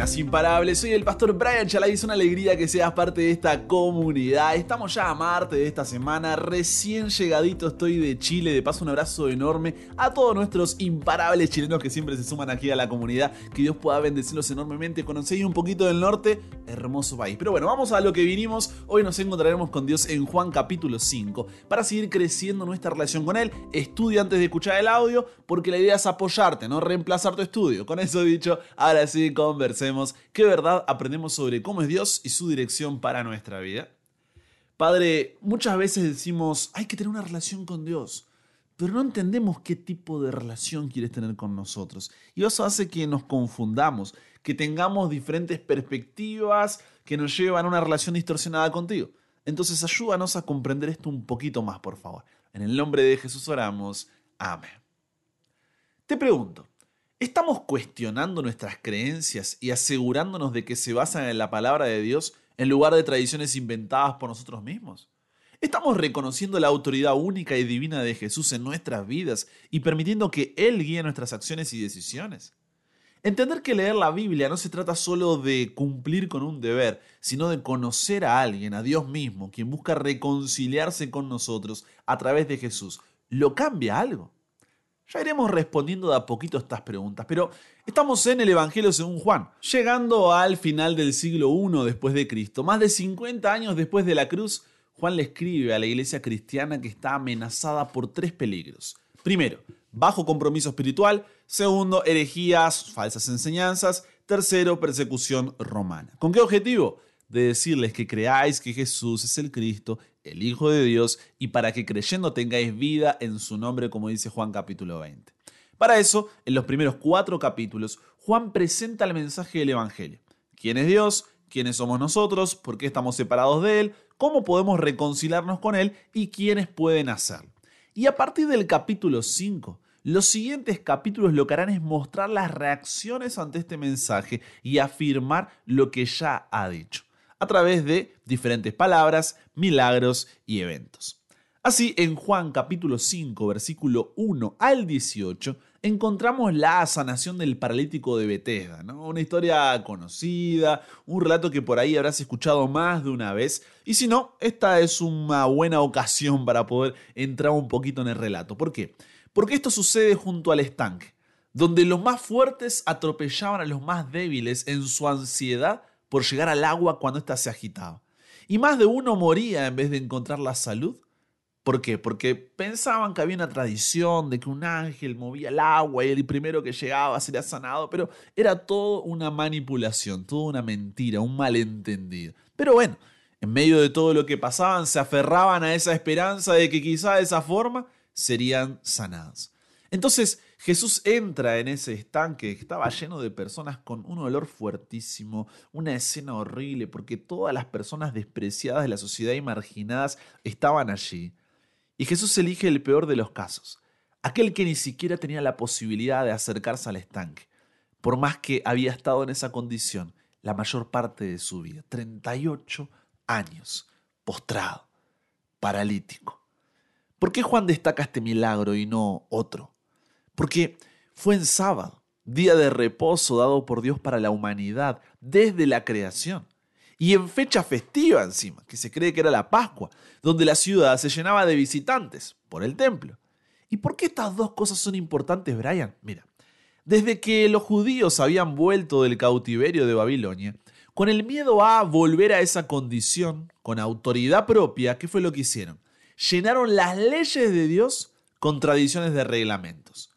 Imparables, soy el pastor Brian Chalai, es una alegría que seas parte de esta comunidad. Estamos ya a Marte de esta semana, recién llegadito estoy de Chile, de paso un abrazo enorme a todos nuestros imparables chilenos que siempre se suman aquí a la comunidad, que Dios pueda bendecirlos enormemente, conocéis un poquito del norte, hermoso país. Pero bueno, vamos a lo que vinimos, hoy nos encontraremos con Dios en Juan capítulo 5, para seguir creciendo nuestra relación con Él, estudia antes de escuchar el audio, porque la idea es apoyarte, no reemplazar tu estudio. Con eso dicho, ahora sí, conversemos qué verdad aprendemos sobre cómo es Dios y su dirección para nuestra vida. Padre, muchas veces decimos, hay que tener una relación con Dios, pero no entendemos qué tipo de relación quieres tener con nosotros. Y eso hace que nos confundamos, que tengamos diferentes perspectivas que nos llevan a una relación distorsionada contigo. Entonces ayúdanos a comprender esto un poquito más, por favor. En el nombre de Jesús oramos. Amén. Te pregunto, ¿Estamos cuestionando nuestras creencias y asegurándonos de que se basan en la palabra de Dios en lugar de tradiciones inventadas por nosotros mismos? ¿Estamos reconociendo la autoridad única y divina de Jesús en nuestras vidas y permitiendo que Él guíe nuestras acciones y decisiones? Entender que leer la Biblia no se trata solo de cumplir con un deber, sino de conocer a alguien, a Dios mismo, quien busca reconciliarse con nosotros a través de Jesús, ¿lo cambia algo? Ya iremos respondiendo de a poquito estas preguntas, pero estamos en el Evangelio según Juan, llegando al final del siglo I después de Cristo, más de 50 años después de la cruz, Juan le escribe a la iglesia cristiana que está amenazada por tres peligros. Primero, bajo compromiso espiritual, segundo, herejías, falsas enseñanzas, tercero, persecución romana. ¿Con qué objetivo? De decirles que creáis que Jesús es el Cristo, el Hijo de Dios, y para que creyendo tengáis vida en su nombre, como dice Juan capítulo 20. Para eso, en los primeros cuatro capítulos, Juan presenta el mensaje del Evangelio. ¿Quién es Dios? ¿Quiénes somos nosotros? ¿Por qué estamos separados de Él? ¿Cómo podemos reconciliarnos con Él? ¿Y quiénes pueden hacerlo? Y a partir del capítulo 5, los siguientes capítulos lo que harán es mostrar las reacciones ante este mensaje y afirmar lo que ya ha dicho a través de diferentes palabras, milagros y eventos. Así, en Juan capítulo 5, versículo 1 al 18, encontramos la sanación del paralítico de Bethesda, ¿no? una historia conocida, un relato que por ahí habrás escuchado más de una vez, y si no, esta es una buena ocasión para poder entrar un poquito en el relato. ¿Por qué? Porque esto sucede junto al estanque, donde los más fuertes atropellaban a los más débiles en su ansiedad por llegar al agua cuando ésta se agitaba. Y más de uno moría en vez de encontrar la salud. ¿Por qué? Porque pensaban que había una tradición de que un ángel movía el agua y el primero que llegaba sería sanado, pero era todo una manipulación, toda una mentira, un malentendido. Pero bueno, en medio de todo lo que pasaban, se aferraban a esa esperanza de que quizá de esa forma serían sanados. Entonces Jesús entra en ese estanque que estaba lleno de personas con un olor fuertísimo, una escena horrible, porque todas las personas despreciadas de la sociedad y marginadas estaban allí. Y Jesús elige el peor de los casos, aquel que ni siquiera tenía la posibilidad de acercarse al estanque, por más que había estado en esa condición la mayor parte de su vida, 38 años, postrado, paralítico. ¿Por qué Juan destaca este milagro y no otro? Porque fue en sábado, día de reposo dado por Dios para la humanidad desde la creación. Y en fecha festiva encima, que se cree que era la Pascua, donde la ciudad se llenaba de visitantes por el templo. ¿Y por qué estas dos cosas son importantes, Brian? Mira, desde que los judíos habían vuelto del cautiverio de Babilonia, con el miedo a volver a esa condición, con autoridad propia, ¿qué fue lo que hicieron? Llenaron las leyes de Dios con tradiciones de reglamentos.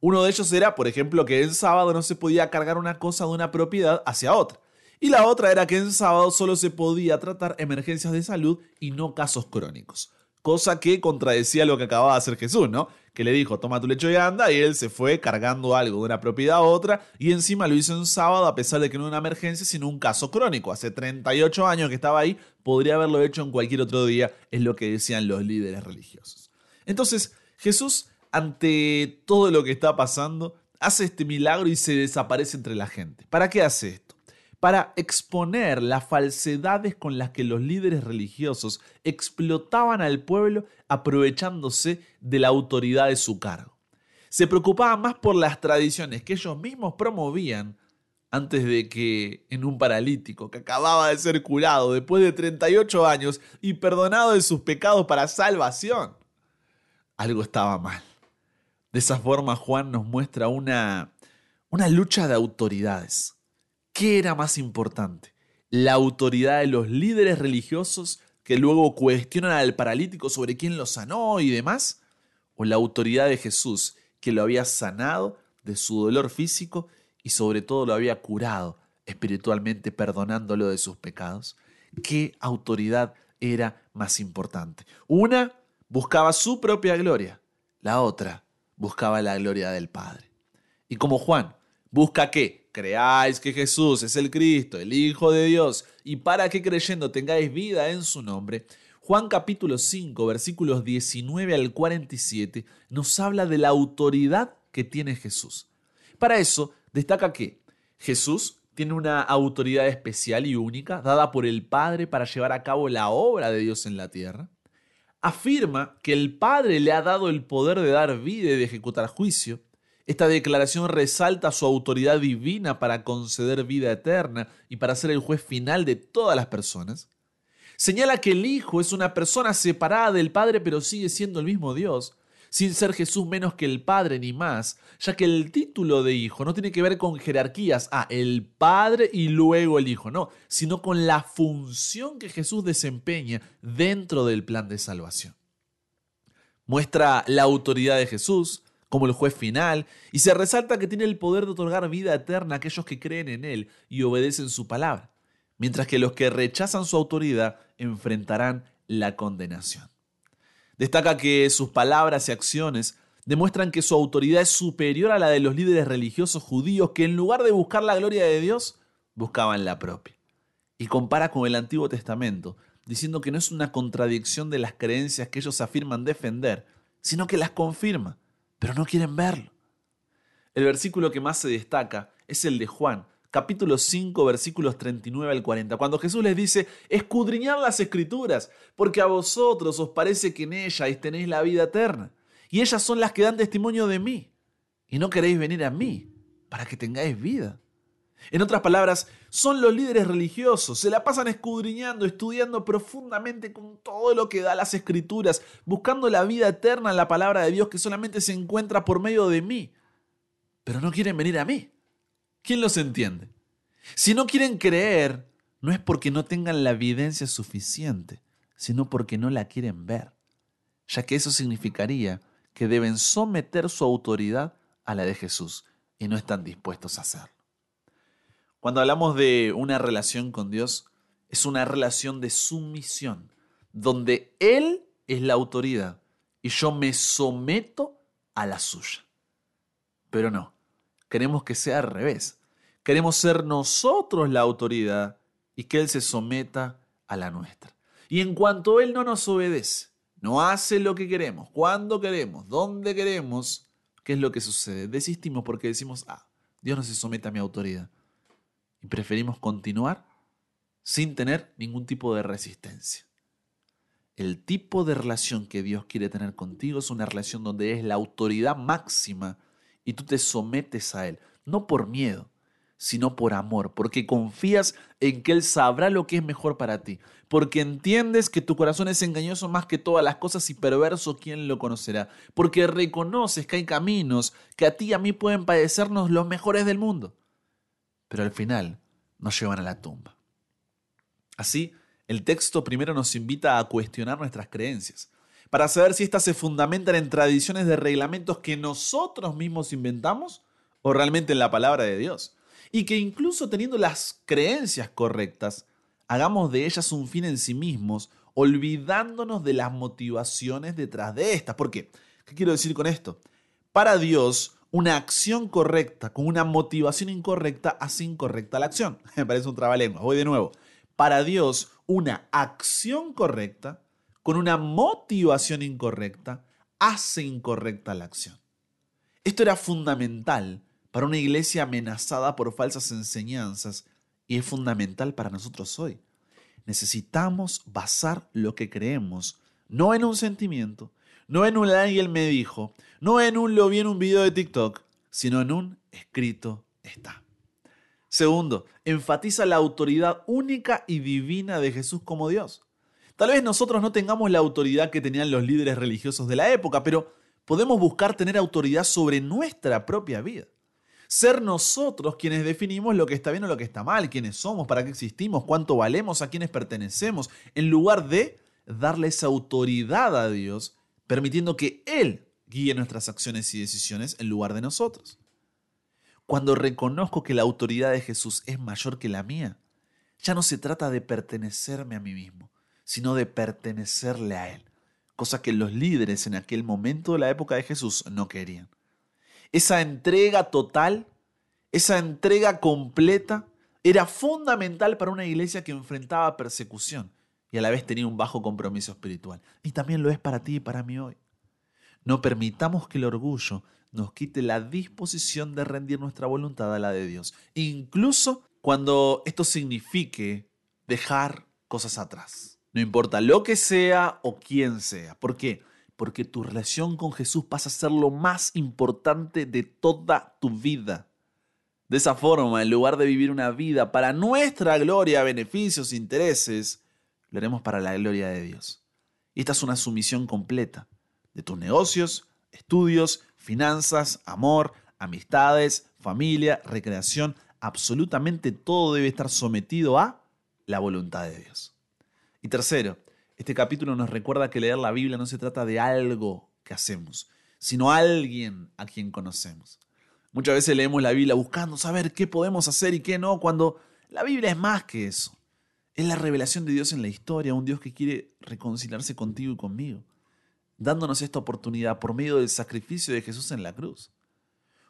Uno de ellos era, por ejemplo, que en sábado no se podía cargar una cosa de una propiedad hacia otra. Y la otra era que en sábado solo se podía tratar emergencias de salud y no casos crónicos. Cosa que contradecía lo que acababa de hacer Jesús, ¿no? Que le dijo, toma tu lecho y anda, y él se fue cargando algo de una propiedad a otra, y encima lo hizo en sábado a pesar de que no era una emergencia, sino un caso crónico. Hace 38 años que estaba ahí, podría haberlo hecho en cualquier otro día, es lo que decían los líderes religiosos. Entonces, Jesús ante todo lo que está pasando, hace este milagro y se desaparece entre la gente. ¿Para qué hace esto? Para exponer las falsedades con las que los líderes religiosos explotaban al pueblo aprovechándose de la autoridad de su cargo. Se preocupaban más por las tradiciones que ellos mismos promovían antes de que en un paralítico que acababa de ser curado después de 38 años y perdonado de sus pecados para salvación. Algo estaba mal. De esa forma Juan nos muestra una, una lucha de autoridades. ¿Qué era más importante? ¿La autoridad de los líderes religiosos que luego cuestionan al paralítico sobre quién lo sanó y demás? ¿O la autoridad de Jesús que lo había sanado de su dolor físico y sobre todo lo había curado espiritualmente perdonándolo de sus pecados? ¿Qué autoridad era más importante? Una buscaba su propia gloria, la otra buscaba la gloria del Padre. Y como Juan busca que creáis que Jesús es el Cristo, el Hijo de Dios, y para que creyendo tengáis vida en su nombre, Juan capítulo 5 versículos 19 al 47 nos habla de la autoridad que tiene Jesús. Para eso destaca que Jesús tiene una autoridad especial y única dada por el Padre para llevar a cabo la obra de Dios en la tierra. Afirma que el Padre le ha dado el poder de dar vida y de ejecutar juicio. Esta declaración resalta su autoridad divina para conceder vida eterna y para ser el juez final de todas las personas. Señala que el Hijo es una persona separada del Padre pero sigue siendo el mismo Dios sin ser Jesús menos que el Padre ni más, ya que el título de hijo no tiene que ver con jerarquías, ah, el Padre y luego el Hijo, no, sino con la función que Jesús desempeña dentro del plan de salvación. Muestra la autoridad de Jesús como el juez final y se resalta que tiene el poder de otorgar vida eterna a aquellos que creen en Él y obedecen su palabra, mientras que los que rechazan su autoridad enfrentarán la condenación. Destaca que sus palabras y acciones demuestran que su autoridad es superior a la de los líderes religiosos judíos que en lugar de buscar la gloria de Dios, buscaban la propia. Y compara con el Antiguo Testamento, diciendo que no es una contradicción de las creencias que ellos afirman defender, sino que las confirma, pero no quieren verlo. El versículo que más se destaca es el de Juan, capítulo 5, versículos 39 al 40, cuando Jesús les dice, escudriñad las escrituras, porque a vosotros os parece que en ellas tenéis la vida eterna, y ellas son las que dan testimonio de mí, y no queréis venir a mí para que tengáis vida. En otras palabras, son los líderes religiosos, se la pasan escudriñando, estudiando profundamente con todo lo que da las escrituras, buscando la vida eterna en la palabra de Dios que solamente se encuentra por medio de mí, pero no quieren venir a mí. ¿Quién los entiende? Si no quieren creer, no es porque no tengan la evidencia suficiente, sino porque no la quieren ver, ya que eso significaría que deben someter su autoridad a la de Jesús y no están dispuestos a hacerlo. Cuando hablamos de una relación con Dios, es una relación de sumisión, donde Él es la autoridad y yo me someto a la suya. Pero no, Queremos que sea al revés. Queremos ser nosotros la autoridad y que Él se someta a la nuestra. Y en cuanto Él no nos obedece, no hace lo que queremos, cuando queremos, dónde queremos, ¿qué es lo que sucede? Desistimos porque decimos, ah, Dios no se somete a mi autoridad. Y preferimos continuar sin tener ningún tipo de resistencia. El tipo de relación que Dios quiere tener contigo es una relación donde es la autoridad máxima y tú te sometes a Él, no por miedo, sino por amor, porque confías en que Él sabrá lo que es mejor para ti, porque entiendes que tu corazón es engañoso más que todas las cosas y perverso, ¿quién lo conocerá? Porque reconoces que hay caminos que a ti y a mí pueden parecernos los mejores del mundo, pero al final nos llevan a la tumba. Así, el texto primero nos invita a cuestionar nuestras creencias, para saber si éstas se fundamentan en tradiciones de reglamentos que nosotros mismos inventamos o realmente en la palabra de Dios. Y que incluso teniendo las creencias correctas, hagamos de ellas un fin en sí mismos, olvidándonos de las motivaciones detrás de estas. ¿Por qué? ¿Qué quiero decir con esto? Para Dios, una acción correcta con una motivación incorrecta hace incorrecta la acción. Me parece un trabalengua. Voy de nuevo. Para Dios, una acción correcta con una motivación incorrecta, hace incorrecta la acción. Esto era fundamental para una iglesia amenazada por falsas enseñanzas y es fundamental para nosotros hoy. Necesitamos basar lo que creemos no en un sentimiento, no en un alguien me dijo, no en un lo vi en un video de TikTok, sino en un escrito está. Segundo, enfatiza la autoridad única y divina de Jesús como Dios. Tal vez nosotros no tengamos la autoridad que tenían los líderes religiosos de la época, pero podemos buscar tener autoridad sobre nuestra propia vida. Ser nosotros quienes definimos lo que está bien o lo que está mal, quiénes somos, para qué existimos, cuánto valemos, a quiénes pertenecemos, en lugar de darle esa autoridad a Dios, permitiendo que Él guíe nuestras acciones y decisiones en lugar de nosotros. Cuando reconozco que la autoridad de Jesús es mayor que la mía, ya no se trata de pertenecerme a mí mismo, sino de pertenecerle a Él, cosa que los líderes en aquel momento de la época de Jesús no querían. Esa entrega total, esa entrega completa, era fundamental para una iglesia que enfrentaba persecución y a la vez tenía un bajo compromiso espiritual. Y también lo es para ti y para mí hoy. No permitamos que el orgullo nos quite la disposición de rendir nuestra voluntad a la de Dios, incluso cuando esto signifique dejar cosas atrás. No importa lo que sea o quién sea. ¿Por qué? Porque tu relación con Jesús pasa a ser lo más importante de toda tu vida. De esa forma, en lugar de vivir una vida para nuestra gloria, beneficios, intereses, lo haremos para la gloria de Dios. Y esta es una sumisión completa de tus negocios, estudios, finanzas, amor, amistades, familia, recreación, absolutamente todo debe estar sometido a la voluntad de Dios. Y tercero, este capítulo nos recuerda que leer la Biblia no se trata de algo que hacemos, sino alguien a quien conocemos. Muchas veces leemos la Biblia buscando saber qué podemos hacer y qué no, cuando la Biblia es más que eso. Es la revelación de Dios en la historia, un Dios que quiere reconciliarse contigo y conmigo dándonos esta oportunidad por medio del sacrificio de Jesús en la cruz.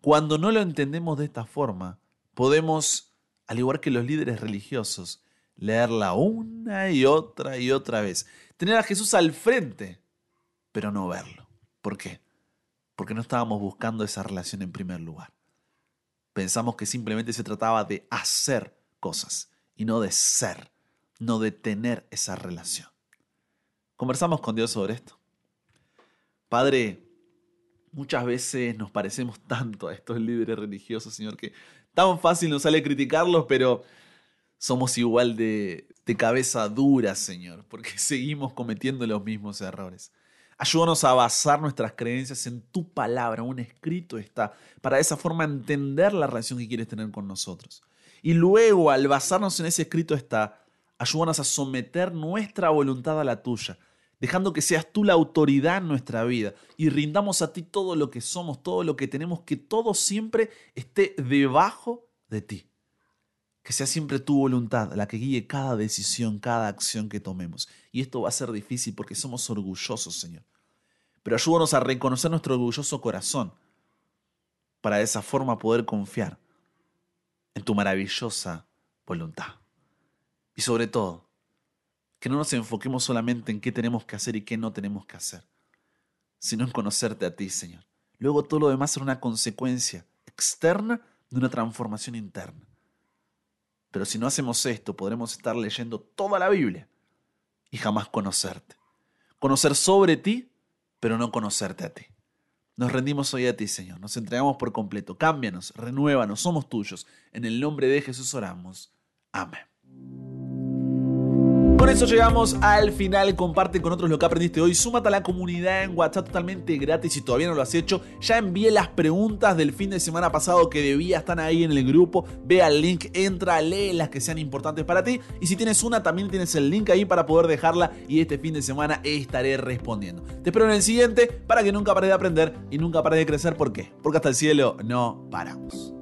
Cuando no lo entendemos de esta forma, podemos, al igual que los líderes religiosos, leerla una y otra y otra vez. Tener a Jesús al frente, pero no verlo. ¿Por qué? Porque no estábamos buscando esa relación en primer lugar. Pensamos que simplemente se trataba de hacer cosas y no de ser, no de tener esa relación. Conversamos con Dios sobre esto. Padre, muchas veces nos parecemos tanto a estos líderes religiosos, Señor, que tan fácil nos sale criticarlos, pero somos igual de, cabeza dura, Señor, porque seguimos cometiendo los mismos errores. Ayúdanos a basar nuestras creencias en tu palabra, un escrito está, para de esa forma entender la relación que quieres tener con nosotros. Y luego, al basarnos en ese escrito está, ayúdanos a someter nuestra voluntad a la tuya dejando que seas tú la autoridad en nuestra vida y rindamos a ti todo lo que somos, todo lo que tenemos, que todo siempre esté debajo de ti. Que sea siempre tu voluntad la que guíe cada decisión, cada acción que tomemos. Y esto va a ser difícil porque somos orgullosos, Señor. Pero ayúdanos a reconocer nuestro orgulloso corazón para de esa forma poder confiar en tu maravillosa voluntad. Y sobre todo, que no nos enfoquemos solamente en qué tenemos que hacer y qué no tenemos que hacer, sino en conocerte a ti, Señor. Luego todo lo demás será una consecuencia externa de una transformación interna. Pero si no hacemos esto, podremos estar leyendo toda la Biblia y jamás conocerte. Conocer sobre ti, pero no conocerte a ti. Nos rendimos hoy a ti, Señor. Nos entregamos por completo. Cámbianos, renuévanos, somos tuyos. En el nombre de Jesús oramos. Amén. Con eso llegamos al final. Comparte con otros lo que aprendiste hoy. Súmate a la comunidad en WhatsApp totalmente gratis si todavía no lo has hecho. Ya envié las preguntas del fin de semana pasado que debía estar ahí en el grupo. Ve al link, entra, lee las que sean importantes para ti. Y si tienes una, también tienes el link ahí para poder dejarla. Y este fin de semana estaré respondiendo. Te espero en el siguiente para que nunca pares de aprender y nunca pares de crecer. ¿Por qué? Porque hasta el cielo no paramos.